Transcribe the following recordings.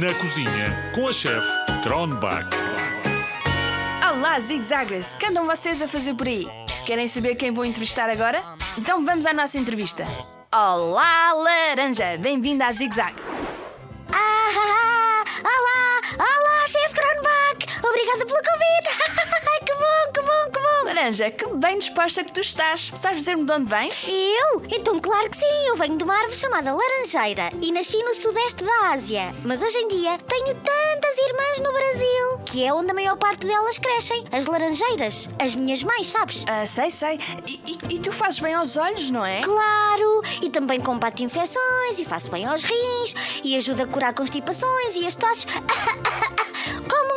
Na cozinha com a chefe Tronbach. Olá, zigzaggers! Que andam vocês a fazer por aí? Querem saber quem vou entrevistar agora? Então vamos à nossa entrevista. Olá, Laranja! Bem-vinda à Zigzag! Ah, olá, olá, chefe Kronbach! Obrigada pelo convite! que bom, que bom, Laranja, que bem disposta que tu estás! Sabes dizer-me de onde vens? Eu? Então, claro que sim, eu venho de uma árvore chamada Laranjeira e nasci no sudeste da Ásia. Mas hoje em dia tenho tantas irmãs no Brasil, que é onde a maior parte delas crescem, as laranjeiras. As minhas mães, sabes? Ah, sei, sei. E, e- e tu fazes bem aos olhos, não é? Claro! E também combate infecções e faço bem aos rins e ajuda a curar constipações e as tosses. Como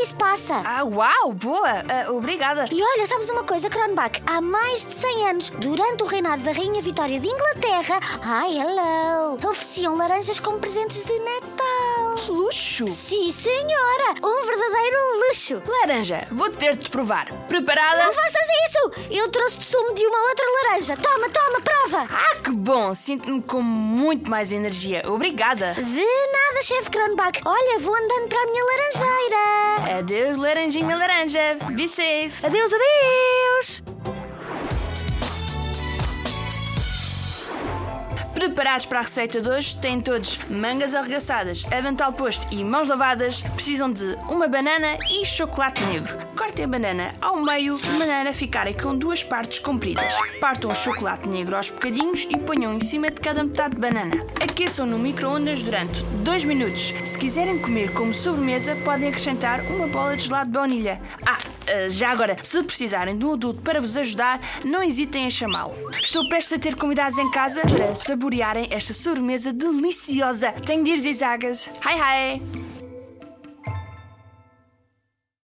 que isso passa. Ah, uau! Boa! Ah, obrigada! E olha, sabes uma coisa, Kronbach? Há mais de 100 anos, durante o reinado da Rainha Vitória de Inglaterra, ai, hello, ofereciam laranjas como presentes de Natal. Luxo! Sim, senhora! Um verdadeiro luxo! Laranja, vou ter de provar. Preparada? Não faças isso! Eu trouxe-te sumo de uma outra laranja. Toma, toma, prova! Ah, que bom! Sinto-me com muito mais energia. Obrigada! De nada, chefe Kronbach. Olha, vou andando para a minha laranjeira. Adeus, laranjinha laranja! Bices! Adeus, adeus! Preparados para a receita de hoje, têm todos mangas arregaçadas, avental posto e mãos lavadas. Precisam de uma banana e chocolate negro. Cortem a banana ao meio de maneira a ficarem com duas partes compridas. Partam o chocolate negro aos bocadinhos e ponham em cima de cada metade de banana. Aqueçam no micro-ondas durante 2 minutos. Se quiserem comer como sobremesa, podem acrescentar uma bola de gelado de baunilha. Ah, já agora, se precisarem de um adulto para vos ajudar, não hesitem em chamá-lo. Estou prestes a ter convidados em casa para saborearem esta sobremesa deliciosa. Tenho de ir, Zizagas. Hi, hi!